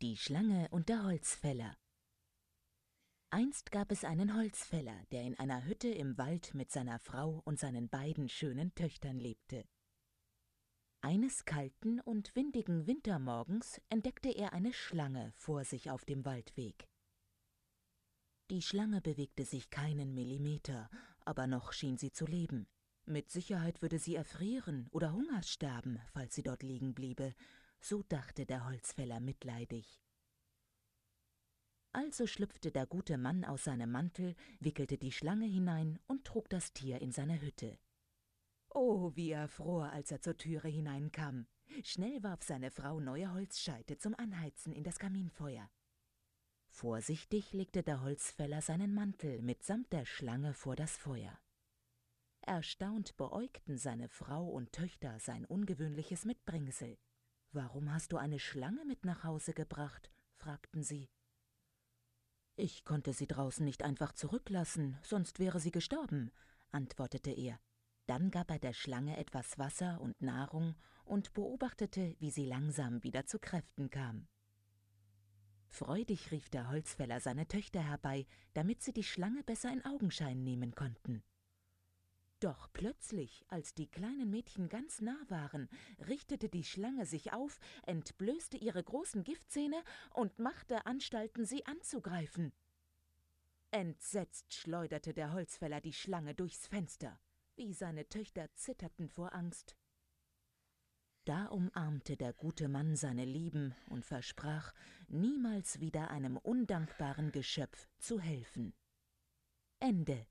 Die Schlange und der Holzfäller Einst gab es einen Holzfäller, der in einer Hütte im Wald mit seiner Frau und seinen beiden schönen Töchtern lebte. Eines kalten und windigen Wintermorgens entdeckte er eine Schlange vor sich auf dem Waldweg. Die Schlange bewegte sich keinen Millimeter, aber noch schien sie zu leben. Mit Sicherheit würde sie erfrieren oder Hungers sterben, falls sie dort liegen bliebe, so dachte der Holzfäller mitleidig. Also schlüpfte der gute Mann aus seinem Mantel, wickelte die Schlange hinein und trug das Tier in seine Hütte. Oh, wie er fror, als er zur Türe hineinkam. Schnell warf seine Frau neue Holzscheite zum Anheizen in das Kaminfeuer. Vorsichtig legte der Holzfäller seinen Mantel mitsamt der Schlange vor das Feuer. Erstaunt beäugten seine Frau und Töchter sein ungewöhnliches Mitbringsel. Warum hast du eine Schlange mit nach Hause gebracht? fragten sie. Ich konnte sie draußen nicht einfach zurücklassen, sonst wäre sie gestorben, antwortete er. Dann gab er der Schlange etwas Wasser und Nahrung und beobachtete, wie sie langsam wieder zu Kräften kam. Freudig rief der Holzfäller seine Töchter herbei, damit sie die Schlange besser in Augenschein nehmen konnten. Doch plötzlich, als die kleinen Mädchen ganz nah waren, richtete die Schlange sich auf, entblößte ihre großen Giftzähne und machte Anstalten, sie anzugreifen. Entsetzt schleuderte der Holzfäller die Schlange durchs Fenster, wie seine Töchter zitterten vor Angst. Da umarmte der gute Mann seine Lieben und versprach, niemals wieder einem undankbaren Geschöpf zu helfen. Ende